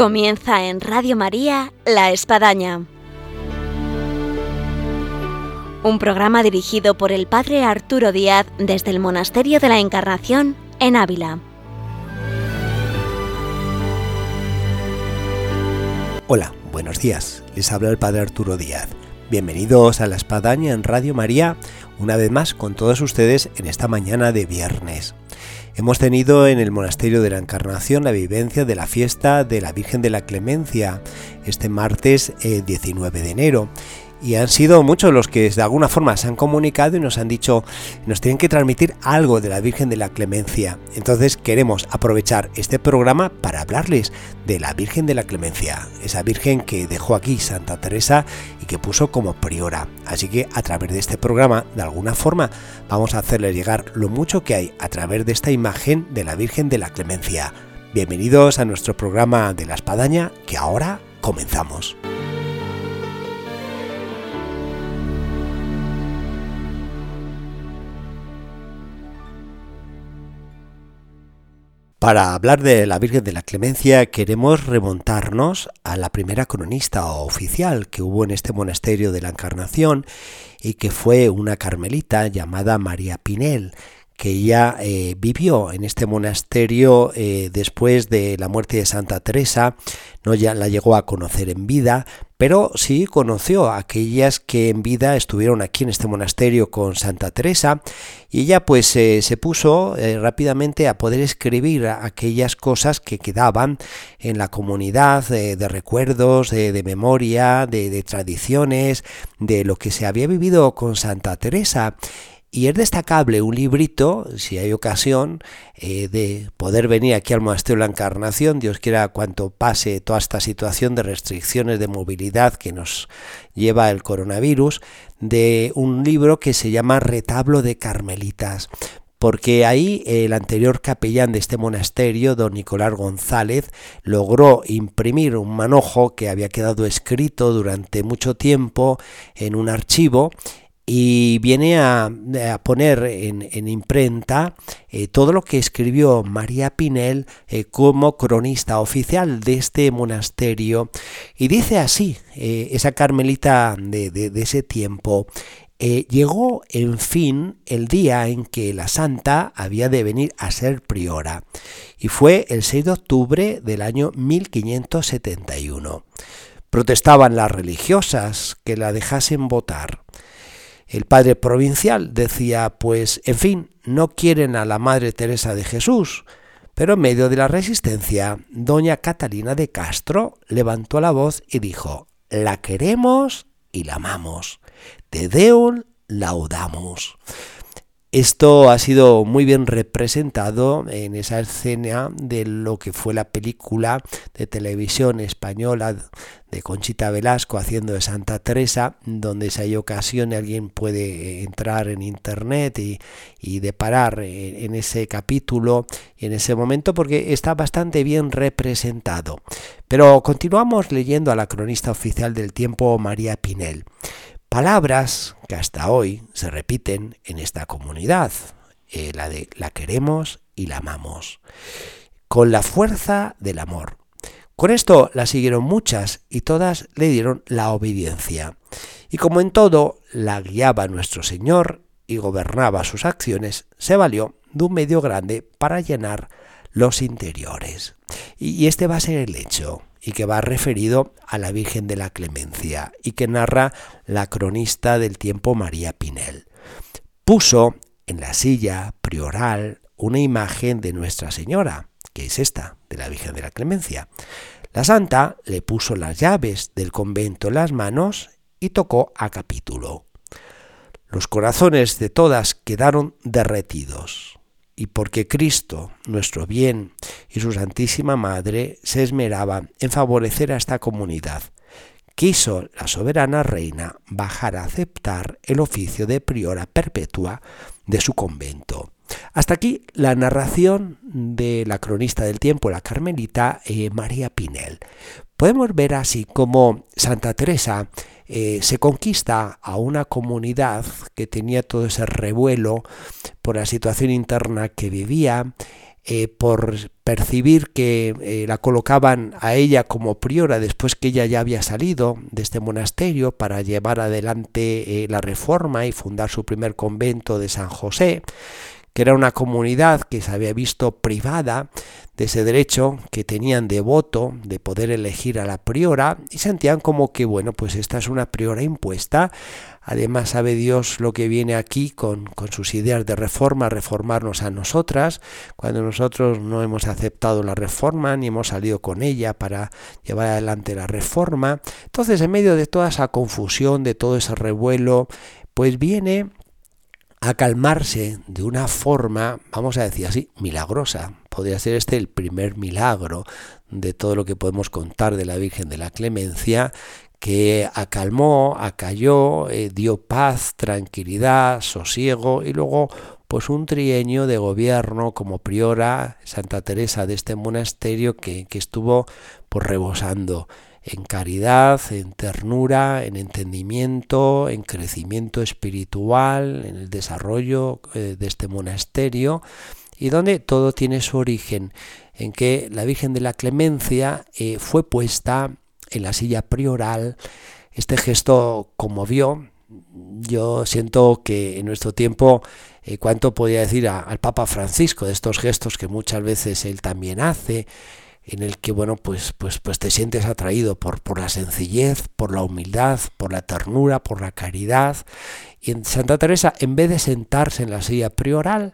Comienza en Radio María La Espadaña. Un programa dirigido por el Padre Arturo Díaz desde el Monasterio de la Encarnación en Ávila. Hola, buenos días. Les habla el Padre Arturo Díaz. Bienvenidos a La Espadaña en Radio María, una vez más con todos ustedes en esta mañana de viernes. Hemos tenido en el Monasterio de la Encarnación la vivencia de la fiesta de la Virgen de la Clemencia este martes 19 eh, de enero y han sido muchos los que de alguna forma se han comunicado y nos han dicho, nos tienen que transmitir algo de la Virgen de la Clemencia. Entonces queremos aprovechar este programa para hablarles de la Virgen de la Clemencia, esa Virgen que dejó aquí Santa Teresa y que puso como priora. Así que a través de este programa, de alguna forma, vamos a hacerles llegar lo mucho que hay a través de esta imagen de la Virgen de la Clemencia. Bienvenidos a nuestro programa de la espadaña que ahora comenzamos. Para hablar de la Virgen de la Clemencia queremos remontarnos a la primera cronista oficial que hubo en este monasterio de la Encarnación y que fue una carmelita llamada María Pinel, que ella eh, vivió en este monasterio eh, después de la muerte de Santa Teresa, no ya la llegó a conocer en vida, pero sí conoció a aquellas que en vida estuvieron aquí en este monasterio con Santa Teresa y ella pues eh, se puso eh, rápidamente a poder escribir aquellas cosas que quedaban en la comunidad de recuerdos, de, memoria, de tradiciones, de lo que se había vivido con Santa Teresa y es destacable un librito, si hay ocasión, eh, de poder venir aquí al Monasterio de la Encarnación, Dios quiera cuanto pase toda esta situación de restricciones de movilidad que nos lleva el coronavirus, de un libro que se llama Retablo de Carmelitas porque ahí el anterior capellán de este monasterio, don Nicolás González, logró imprimir un manojo que había quedado escrito durante mucho tiempo en un archivo y viene a, poner en, imprenta eh, todo lo que escribió María Pinel eh, como cronista oficial de este monasterio. Y dice así, eh, esa carmelita de, ese tiempo, llegó en fin el día en que la santa había de venir a ser priora, y fue el 6 de octubre del año 1571. Protestaban las religiosas que la dejasen votar. El padre provincial decía, pues, en fin, no quieren a la Madre Teresa de Jesús, pero en medio de la resistencia, doña Catalina de Castro levantó la voz y dijo, la queremos y la amamos. Te Deum laudamos. Esto ha sido muy bien representado en esa escena de lo que fue la película de televisión española de Conchita Velasco haciendo de Santa Teresa, donde si hay ocasión alguien puede entrar en internet y, deparar en ese capítulo y en ese momento porque está bastante bien representado. Pero continuamos leyendo a la cronista oficial del tiempo María Pinel. Palabras que hasta hoy se repiten en esta comunidad, eh, la de la queremos y la amamos, con la fuerza del amor. Con esto la siguieron muchas y todas le dieron la obediencia. Y como en todo la guiaba nuestro Señor y gobernaba sus acciones, se valió de un medio grande para llenar los interiores. Y este va a ser el hecho y que va referido a la Virgen de la Clemencia y que narra la cronista del tiempo María Pinel. Puso en la silla prioral una imagen de Nuestra Señora, que es esta, de la Virgen de la Clemencia. La santa le puso las llaves del convento en las manos y tocó a capítulo. Los corazones de todas quedaron derretidos y porque Cristo, nuestro bien, y su Santísima Madre se esmeraban en favorecer a esta comunidad, quiso la soberana reina bajar a aceptar el oficio de priora perpetua de su convento. Hasta aquí la narración de la cronista del tiempo, la carmelita eh, María Pinel. Podemos ver así como Santa Teresa eh, se conquista a una comunidad que tenía todo ese revuelo por la situación interna que vivía, eh, por percibir que eh, la colocaban a ella como priora después que ella ya había salido de este monasterio para llevar adelante la reforma y fundar su primer convento de San José, que era una comunidad que se había visto privada de ese derecho que tenían de voto, de poder elegir a la priora, y sentían como que, bueno, pues esta es una priora impuesta. Además sabe Dios lo que viene aquí con, con sus ideas de reforma, reformarnos a nosotras, cuando nosotros no hemos aceptado la reforma ni hemos salido con ella para llevar adelante la reforma. Entonces, en medio de toda esa confusión, de todo ese revuelo, pues viene a calmarse de una forma, vamos a decir así, milagrosa. Podría ser este el primer milagro de todo lo que podemos contar de la Virgen de la Clemencia, que acalmó, acalló, eh, dio paz, tranquilidad, sosiego y luego pues un trienio de gobierno como priora Santa Teresa de este monasterio que, que estuvo pues rebosando en caridad, en ternura, en entendimiento, en crecimiento espiritual, en el desarrollo eh, de este monasterio y donde todo tiene su origen en que la Virgen de la Clemencia eh, fue puesta en la silla prioral. Este gesto conmovió. Yo siento que en nuestro tiempo, eh, cuánto podía decir al Papa Francisco de estos gestos que muchas veces él también hace, en el que bueno pues pues pues te sientes atraído por por la sencillez por la humildad por la ternura por la caridad. Y en Santa Teresa en vez de sentarse en la silla prioral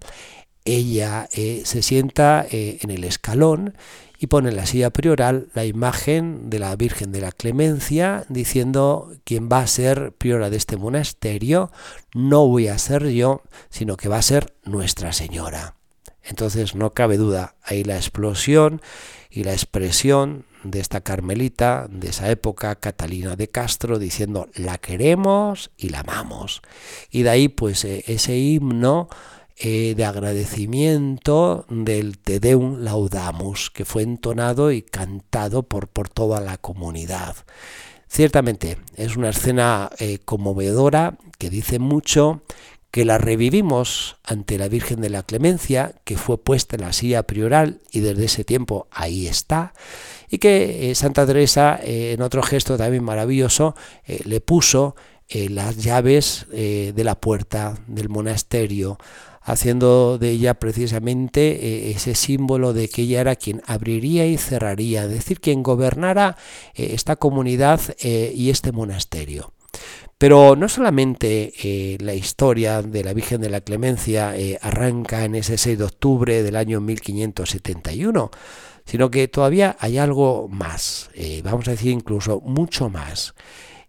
ella eh, se sienta eh, en el escalón y pone en la silla prioral la imagen de la Virgen de la Clemencia diciendo quien va a ser priora de este monasterio no voy a ser yo sino que va a ser Nuestra Señora entonces no cabe duda ahí la explosión y la expresión de esta carmelita de esa época, Catalina de Castro, diciendo la queremos y la amamos. Y de ahí pues eh, ese himno eh, de agradecimiento del Te Deum Laudamus, que fue entonado y cantado por, por toda la comunidad. Ciertamente es una escena eh, conmovedora que dice mucho que la revivimos ante la Virgen de la Clemencia, que fue puesta en la silla prioral y desde ese tiempo ahí está, y que eh, Santa Teresa, eh, en otro gesto también maravilloso, eh, le puso las llaves de la puerta del monasterio, haciendo de ella precisamente ese símbolo de que ella era quien abriría y cerraría, es decir, quien gobernara esta comunidad y este monasterio. Pero no solamente eh, la historia de la Virgen de la Clemencia eh, arranca en ese 6 de octubre del año 1571, sino que todavía hay algo más, eh, vamos a decir incluso mucho más.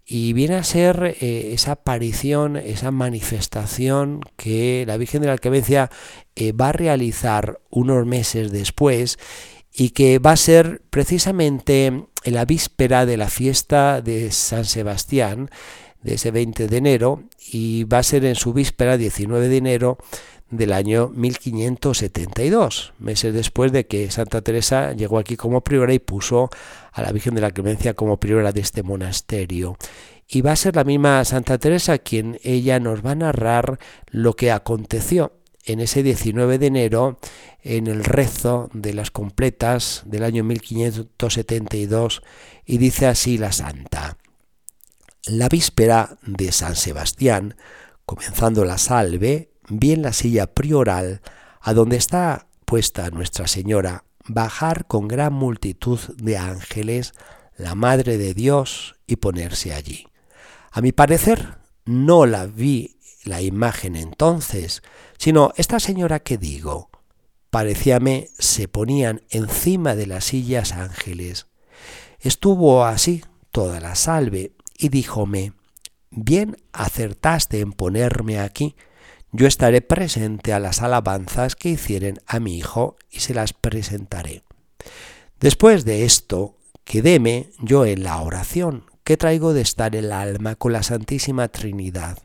Y viene a ser esa aparición, esa manifestación que la Virgen de la Clemencia va a realizar unos meses después y que va a ser precisamente en la víspera de la fiesta de San Sebastián, de ese 20 de enero y va a ser en su víspera 19 de enero del año 1572, meses después de que Santa Teresa llegó aquí como priora y puso a la Virgen de la Clemencia como priora de este monasterio. Y va a ser la misma Santa Teresa quien ella nos va a narrar lo que aconteció en ese 19 de enero en el rezo de las completas del año 1572 y dice así la santa. La víspera de San Sebastián, comenzando la salve, vi en la silla prioral, a donde está puesta Nuestra Señora, bajar con gran multitud de ángeles la Madre de Dios y ponerse allí. A mi parecer, no la vi la imagen entonces, sino esta señora que digo, parecíame se ponían encima de las sillas ángeles. Estuvo así toda la salve, y díjome, bien acertaste en ponerme aquí, yo estaré presente a las alabanzas que hicieren a mi hijo y se las presentaré. Después de esto, quedéme yo en la oración que traigo de estar el alma con la Santísima Trinidad,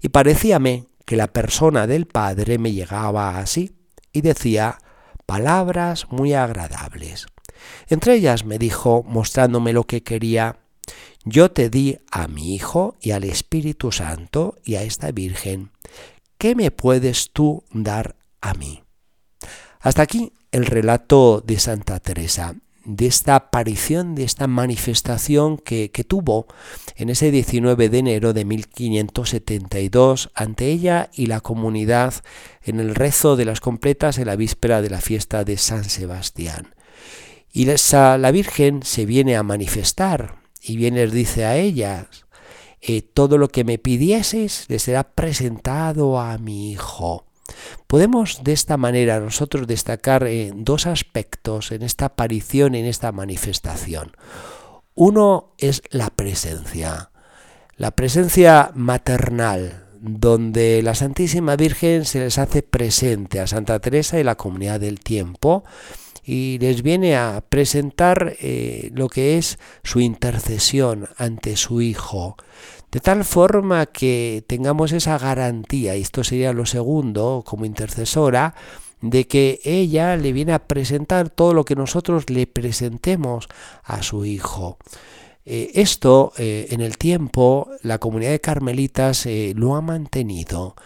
y parecíame que la persona del Padre me llegaba así, y decía palabras muy agradables. Entre ellas me dijo, mostrándome lo que quería, yo te di a mi Hijo y al Espíritu Santo y a esta Virgen. ¿Qué me puedes tú dar a mí? Hasta aquí el relato de Santa Teresa, de esta aparición, de esta manifestación que, tuvo en ese 19 de enero de 1572 ante ella y la comunidad en el rezo de las completas en la víspera de la fiesta de San Sebastián. Y la Virgen se viene a manifestar y viene dice a ellas, eh, todo lo que me pidieses le será presentado a mi Hijo. Podemos de esta manera nosotros destacar eh, dos aspectos en esta aparición, en esta manifestación. Uno es la presencia, la presencia maternal, donde la Santísima Virgen se les hace presente a Santa Teresa y la comunidad del tiempo y les viene a presentar eh, lo que es su intercesión ante su Hijo, de tal forma que tengamos esa garantía, y esto sería lo segundo como intercesora, de que ella le viene a presentar todo lo que nosotros le presentemos a su Hijo. Eh, esto eh, en el tiempo la comunidad de carmelitas lo ha mantenido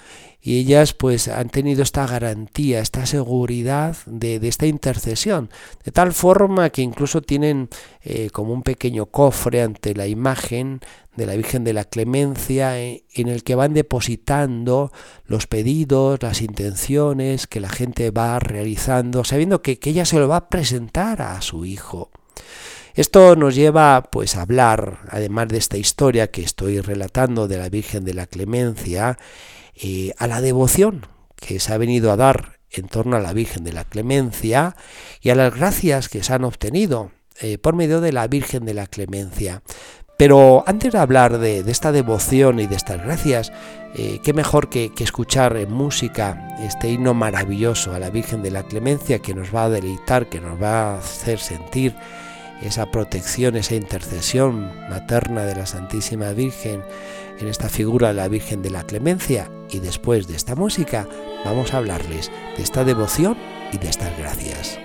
y ellas pues han tenido esta garantía, esta seguridad de, esta intercesión, de tal forma que incluso tienen eh, como un pequeño cofre ante la imagen de la Virgen de la Clemencia eh, en el que van depositando los pedidos, las intenciones que la gente va realizando, sabiendo que, que ella se lo va a presentar a su hijo. Esto nos lleva pues a hablar, además de esta historia que estoy relatando de la Virgen de la Clemencia, eh, a la devoción que se ha venido a dar en torno a la Virgen de la Clemencia y a las gracias que se han obtenido eh, por medio de la Virgen de la Clemencia. Pero antes de hablar de, esta devoción y de estas gracias, eh, qué mejor que, que, escuchar en música este himno maravilloso a la Virgen de la Clemencia que nos va a deleitar, que nos va a hacer sentir esa protección, esa intercesión materna de la Santísima Virgen en esta figura de la Virgen de la Clemencia y después de esta música vamos a hablarles de esta devoción y de estas gracias.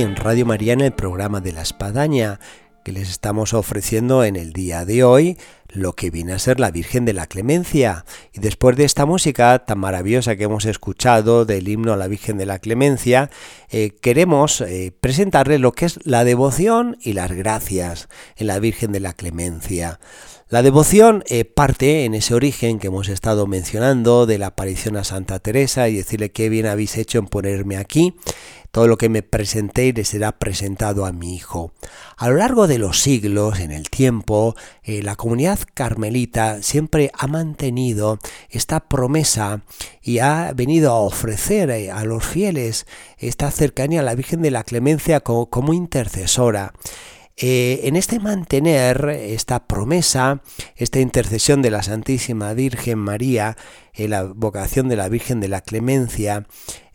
En Radio Mariana el programa de la espadaña que les estamos ofreciendo en el día de hoy lo que viene a ser la Virgen de la Clemencia. Y después de esta música tan maravillosa que hemos escuchado del himno a la Virgen de la Clemencia, eh, queremos eh, presentarle lo que es la devoción y las gracias en la Virgen de la Clemencia. La devoción eh, parte en ese origen que hemos estado mencionando de la aparición a Santa Teresa y decirle qué bien habéis hecho en ponerme aquí. Todo lo que me presenté le será presentado a mi hijo. A lo largo de los siglos, en el tiempo, eh, la comunidad carmelita siempre ha mantenido esta promesa y ha venido a ofrecer eh, a los fieles esta cercanía a la Virgen de la Clemencia como intercesora. Eh, en este mantener esta promesa, esta intercesión de la Santísima Virgen María, la vocación de la Virgen de la Clemencia,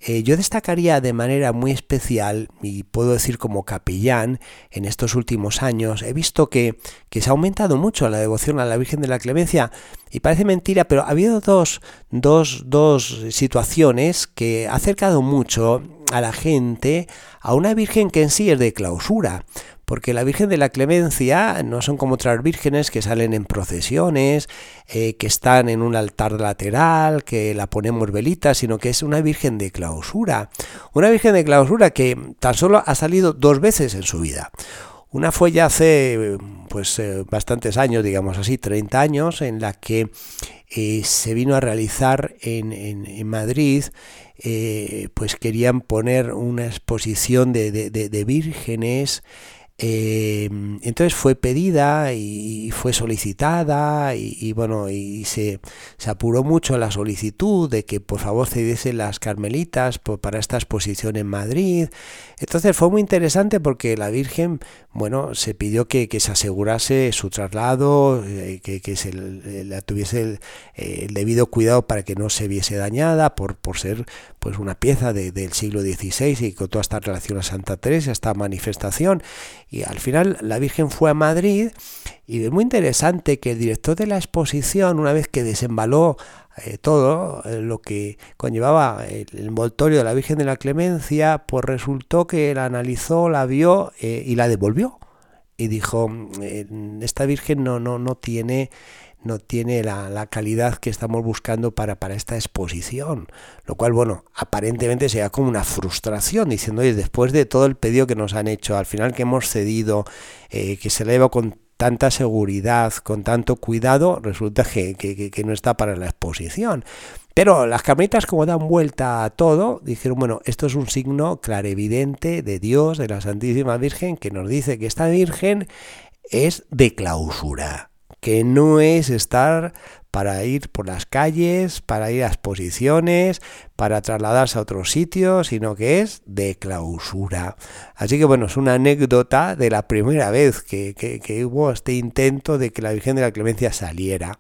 eh, yo destacaría de manera muy especial, y puedo decir como capellán, en estos últimos años, he visto que, que se ha aumentado mucho la devoción a la Virgen de la Clemencia, y parece mentira, pero ha habido dos, dos, dos situaciones que ha acercado mucho a la gente a una Virgen que en sí es de clausura porque la Virgen de la Clemencia no son como otras vírgenes que salen en procesiones, eh, que están en un altar lateral, que la ponemos velita, sino que es una Virgen de clausura. Una Virgen de clausura que tan solo ha salido dos veces en su vida. Una fue ya hace pues eh, bastantes años, digamos así, 30 años, en la que eh, se vino a realizar en, Madrid, pues querían poner una exposición de vírgenes eh, entonces fue pedida y fue solicitada y, bueno, y se, se, apuró mucho la solicitud de que por favor cediesen las carmelitas para esta exposición en Madrid. Entonces fue muy interesante porque la Virgen, bueno, se pidió que, se asegurase su traslado, eh, que, se la tuviese el, el, debido cuidado para que no se viese dañada por, por ser pues una pieza del siglo XVI y con toda esta relación a Santa Teresa, esta manifestación. Y al final la Virgen fue a Madrid y es muy interesante que el director de la exposición, una vez que desembaló eh, todo eh, lo que conllevaba el, envoltorio de la Virgen de la Clemencia, pues resultó que la analizó, la vio eh, y la devolvió. Y dijo, esta Virgen no, no, no tiene no tiene la, calidad que estamos buscando para, para esta exposición. Lo cual, bueno, aparentemente sería como una frustración, diciendo, oye, después de todo el pedido que nos han hecho, al final que hemos cedido, eh, que se eleva con tanta seguridad, con tanto cuidado, resulta que, que, no está para la exposición. Pero las carmelitas, como dan vuelta a todo, dijeron, bueno, esto es un signo clarevidente de Dios, de la Santísima Virgen, que nos dice que esta Virgen es de clausura que no es estar para ir por las calles, para ir a exposiciones, para trasladarse a otros sitios, sino que es de clausura. Así que bueno, es una anécdota de la primera vez que, hubo este intento de que la Virgen de la Clemencia saliera.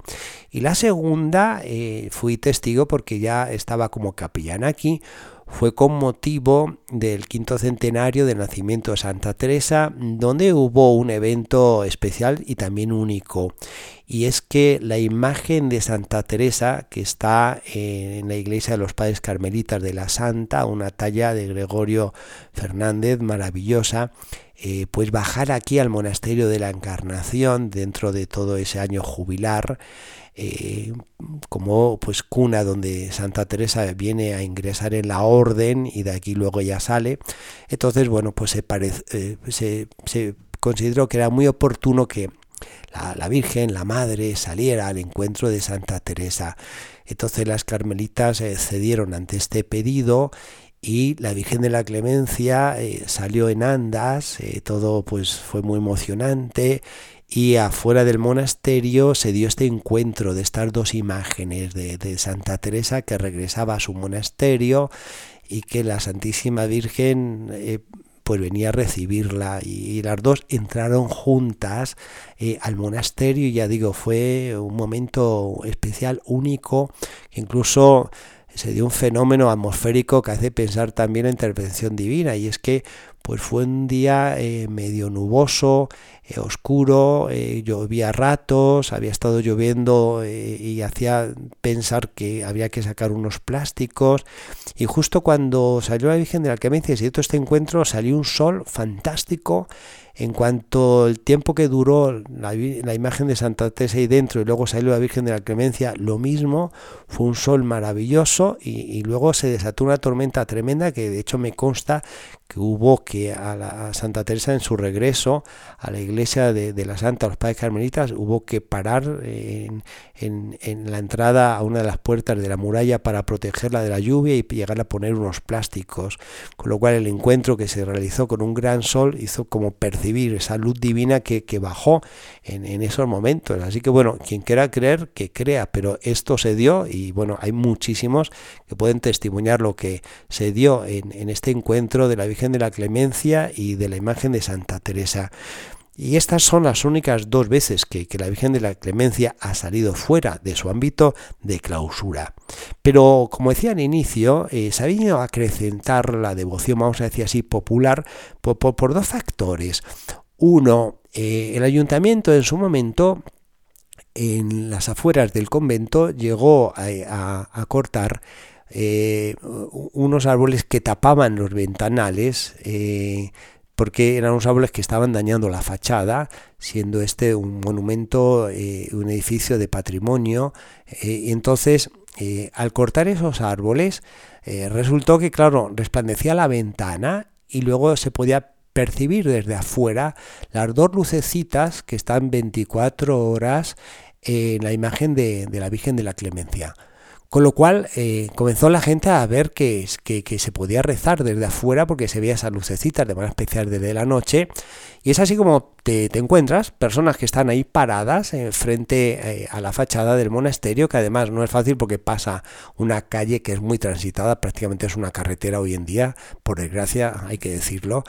Y la segunda, eh, fui testigo porque ya estaba como capellán aquí, fue con motivo del quinto centenario del nacimiento de Santa Teresa, donde hubo un evento especial y también único. Y es que la imagen de Santa Teresa, que está en la iglesia de los Padres Carmelitas de la Santa, una talla de Gregorio Fernández maravillosa, eh, pues bajar aquí al monasterio de la Encarnación dentro de todo ese año jubilar eh, como pues cuna donde Santa Teresa viene a ingresar en la orden y de aquí luego ya sale. Entonces, bueno, pues se, eh, se, consideró que era muy oportuno que la, Virgen, la Madre, saliera al encuentro de Santa Teresa. Entonces las carmelitas cedieron ante este pedido y la Virgen de la Clemencia salió en andas, todo pues fue muy emocionante y afuera del monasterio se dio este encuentro de estas dos imágenes de, Santa Teresa que regresaba a su monasterio y que la Santísima Virgen eh, pues venía a recibirla y, las dos entraron juntas eh, al monasterio y ya digo fue un momento especial único incluso se dio un fenómeno atmosférico que hace pensar también en intervención divina y es que pues fue un día eh, medio nuboso, eh, oscuro, eh, llovía ratos, había estado lloviendo y hacía pensar que había que sacar unos plásticos. Y justo cuando salió la Virgen de la Clemencia y se dio este encuentro salió un sol fantástico en cuanto el tiempo que duró la, imagen de Santa Teresa ahí dentro y luego salió la Virgen de la Clemencia, lo mismo, fue un sol maravilloso y, luego se desató una tormenta tremenda que de hecho me consta hubo que a, la, Santa Teresa en su regreso a la iglesia de, la Santa, los padres carmelitas, hubo que parar en, la entrada a una de las puertas de la muralla para protegerla de la lluvia y llegar a poner unos plásticos, con lo cual el encuentro que se realizó con un gran sol hizo como percibir esa luz divina que, bajó en, esos momentos. Así que bueno, quien quiera creer, que crea, pero esto se dio y bueno, hay muchísimos que pueden testimoniar lo que se dio en este encuentro de la Virgen de la Clemencia y de la imagen de Santa Teresa. Y estas son las únicas dos veces que, la Virgen de la Clemencia ha salido fuera de su ámbito de clausura. Pero, como decía al inicio, eh, se ha venido a acrecentar la devoción, vamos a decir así, popular, por, dos factores. Uno, eh, el ayuntamiento en su momento en las afueras del convento llegó a, cortar eh, unos árboles que tapaban los ventanales porque eran unos árboles que estaban dañando la fachada, siendo este un monumento, eh, un edificio de patrimonio. Eh, y entonces, eh, al cortar esos árboles, resultó que, claro, resplandecía la ventana y luego se podía percibir desde afuera las dos lucecitas que están 24 horas en la imagen de la Virgen de la Clemencia. Con lo cual eh, comenzó la gente a ver que, que, se podía rezar desde afuera porque se veía esas lucecitas de manera especial desde la noche. Y es así como te, encuentras personas que están ahí paradas eh, frente eh, a la fachada del monasterio, que además no es fácil porque pasa una calle que es muy transitada, prácticamente es una carretera hoy en día, por desgracia hay que decirlo.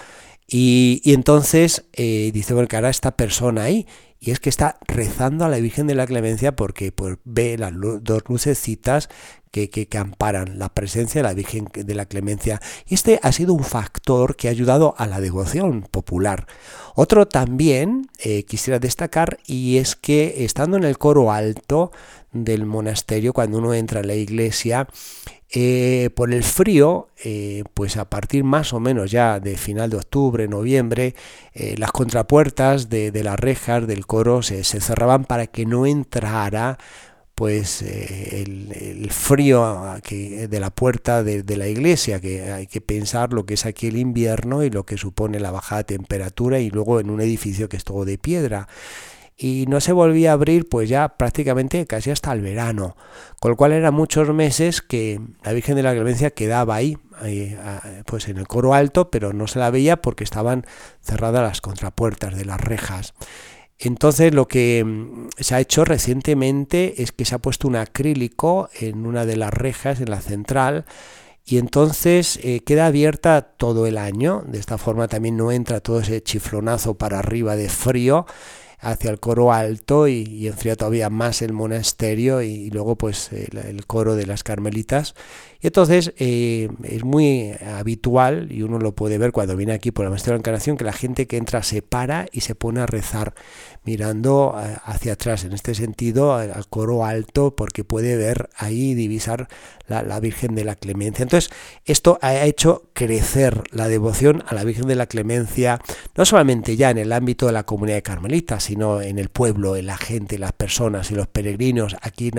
Y, entonces dice, bueno, que ahora esta persona ahí y es que está rezando a la Virgen de la Clemencia porque pues, ve las dos lucecitas que, que, amparan la presencia de la Virgen de la Clemencia. Y este ha sido un factor que ha ayudado a la devoción popular. Otro también eh, quisiera destacar y es que estando en el coro alto del monasterio, cuando uno entra a la iglesia, eh, por el frío, eh, pues a partir más o menos ya de final de octubre, noviembre, eh, las contrapuertas de, las rejas del coro se, cerraban para que no entrara pues el, frío de la puerta de, de, la iglesia, que hay que pensar lo que es aquí el invierno y lo que supone la bajada temperatura y luego en un edificio que es todo de piedra y no se volvía a abrir pues ya prácticamente casi hasta el verano, con lo cual eran muchos meses que la Virgen de la Clemencia quedaba ahí, pues en el coro alto, pero no se la veía porque estaban cerradas las contrapuertas de las rejas. Entonces lo que mm, se ha hecho recientemente es que se ha puesto un acrílico en una de las rejas, en la central, y entonces eh, queda abierta todo el año. De esta forma también no entra todo ese chiflonazo para arriba de frío hacia el coro alto y, enfría todavía más el monasterio y, luego pues el, coro de las carmelitas. Entonces eh, es muy habitual, y uno lo puede ver cuando viene aquí por la Maestría de la Encarnación, que la gente que entra se para y se pone a rezar mirando eh, hacia atrás, en este sentido al coro alto, porque puede ver ahí, divisar la, Virgen de la Clemencia. Entonces, esto ha hecho crecer la devoción a la Virgen de la Clemencia, no solamente ya en el ámbito de la comunidad de carmelitas, sino en el pueblo, en la gente, las personas y los peregrinos aquí,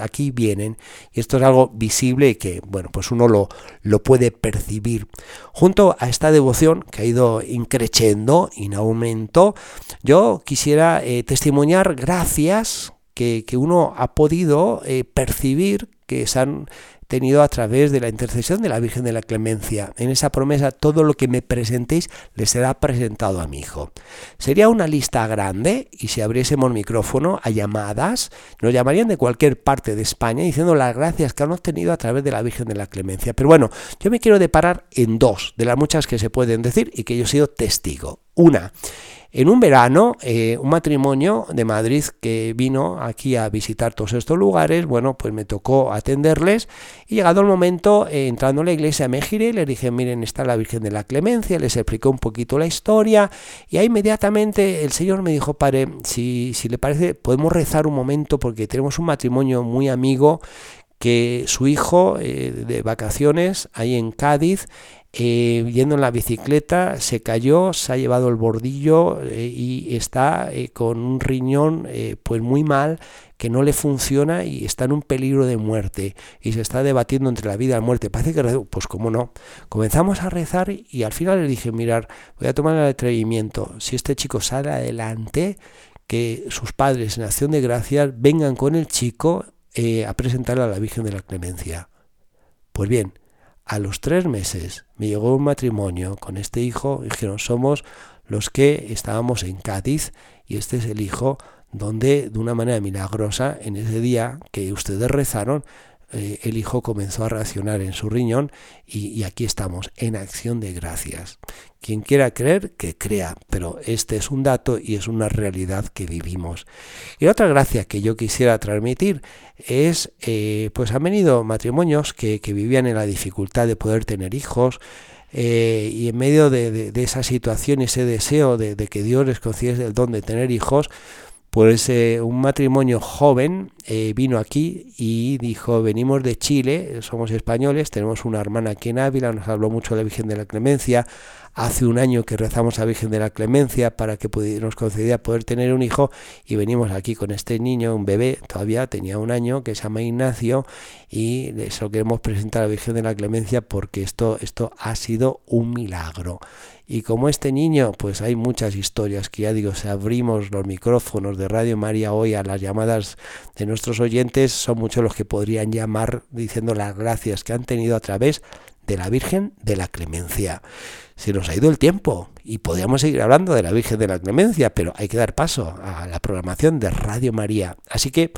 aquí vienen, y esto es algo visible que, bueno, pues uno lo, lo puede percibir. Junto a esta devoción que ha ido increciendo, en aumento, yo quisiera eh, testimoniar gracias que, uno ha podido eh, percibir que se han tenido a través de la intercesión de la Virgen de la Clemencia. En esa promesa, todo lo que me presentéis le será presentado a mi hijo. Sería una lista grande y si abriésemos micrófono a llamadas, nos llamarían de cualquier parte de España diciendo las gracias que han obtenido a través de la Virgen de la Clemencia. Pero bueno, yo me quiero deparar en dos de las muchas que se pueden decir y que yo he sido testigo. Una, en un verano, eh, un matrimonio de Madrid que vino aquí a visitar todos estos lugares, bueno, pues me tocó atenderles y llegado el momento, eh, entrando en la iglesia me giré, les dije, miren, está la Virgen de la Clemencia, les expliqué un poquito la historia y ahí inmediatamente el Señor me dijo, padre, si, si le parece, podemos rezar un momento porque tenemos un matrimonio muy amigo que su hijo eh, de vacaciones ahí en Cádiz eh, yendo en la bicicleta, se cayó, se ha llevado el bordillo eh, y está eh, con un riñón pues muy mal que no le funciona y está en un peligro de muerte y se está debatiendo entre la vida y la muerte. Parece que, pues cómo no. Comenzamos a rezar y al final le dije, mirar, voy a tomar el atrevimiento. Si este chico sale adelante, que sus padres en acción de gracias vengan con el chico a presentarle a la Virgen de la Clemencia. Pues bien, a los tres meses me llegó un matrimonio con este hijo, dijeron, somos los que estábamos en Cádiz y este es el hijo donde de una manera milagrosa en ese día que ustedes rezaron, eh, el hijo comenzó a reaccionar en su riñón y, aquí estamos, en acción de gracias. Quien quiera creer, que crea, pero este es un dato y es una realidad que vivimos. Y otra gracia que yo quisiera transmitir es, eh, pues han venido matrimonios que, vivían en la dificultad de poder tener hijos, eh, y en medio de, esa situación, ese deseo de, de que Dios les concediese el don de tener hijos, pues eh, un matrimonio joven eh, vino aquí y dijo, venimos de Chile, somos españoles, tenemos una hermana aquí en Ávila, nos habló mucho de la Virgen de la Clemencia, hace un año que rezamos a Virgen de la Clemencia para que nos concediera poder tener un hijo y venimos aquí con este niño, un bebé, todavía tenía un año, que se llama Ignacio y eso queremos presentar a la Virgen de la Clemencia porque esto, esto ha sido un milagro. Y como este niño, pues hay muchas historias que ya digo, si abrimos los micrófonos de Radio María hoy a las llamadas de nuestros oyentes, son muchos los que podrían llamar diciendo las gracias que han tenido a través de la Virgen de la Clemencia se nos ha ido el tiempo y podríamos seguir hablando de la Virgen de la Clemencia, pero hay que dar paso a la programación de Radio María. Así que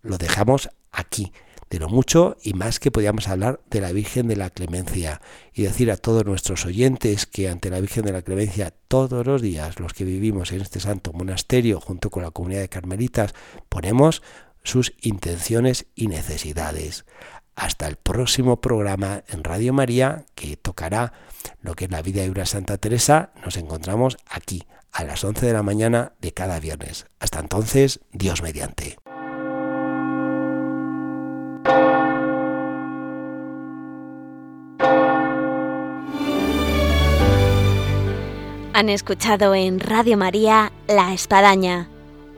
lo dejamos aquí, de lo mucho y más que podíamos hablar de la Virgen de la Clemencia y decir a todos nuestros oyentes que ante la Virgen de la Clemencia todos los días los que vivimos en este santo monasterio junto con la comunidad de carmelitas ponemos sus intenciones y necesidades. Hasta el próximo programa en Radio María que tocará lo que es la vida de una Santa Teresa, nos encontramos aquí a las 11 de la mañana de cada viernes. Hasta entonces, Dios mediante. Han escuchado en Radio María La Espadaña,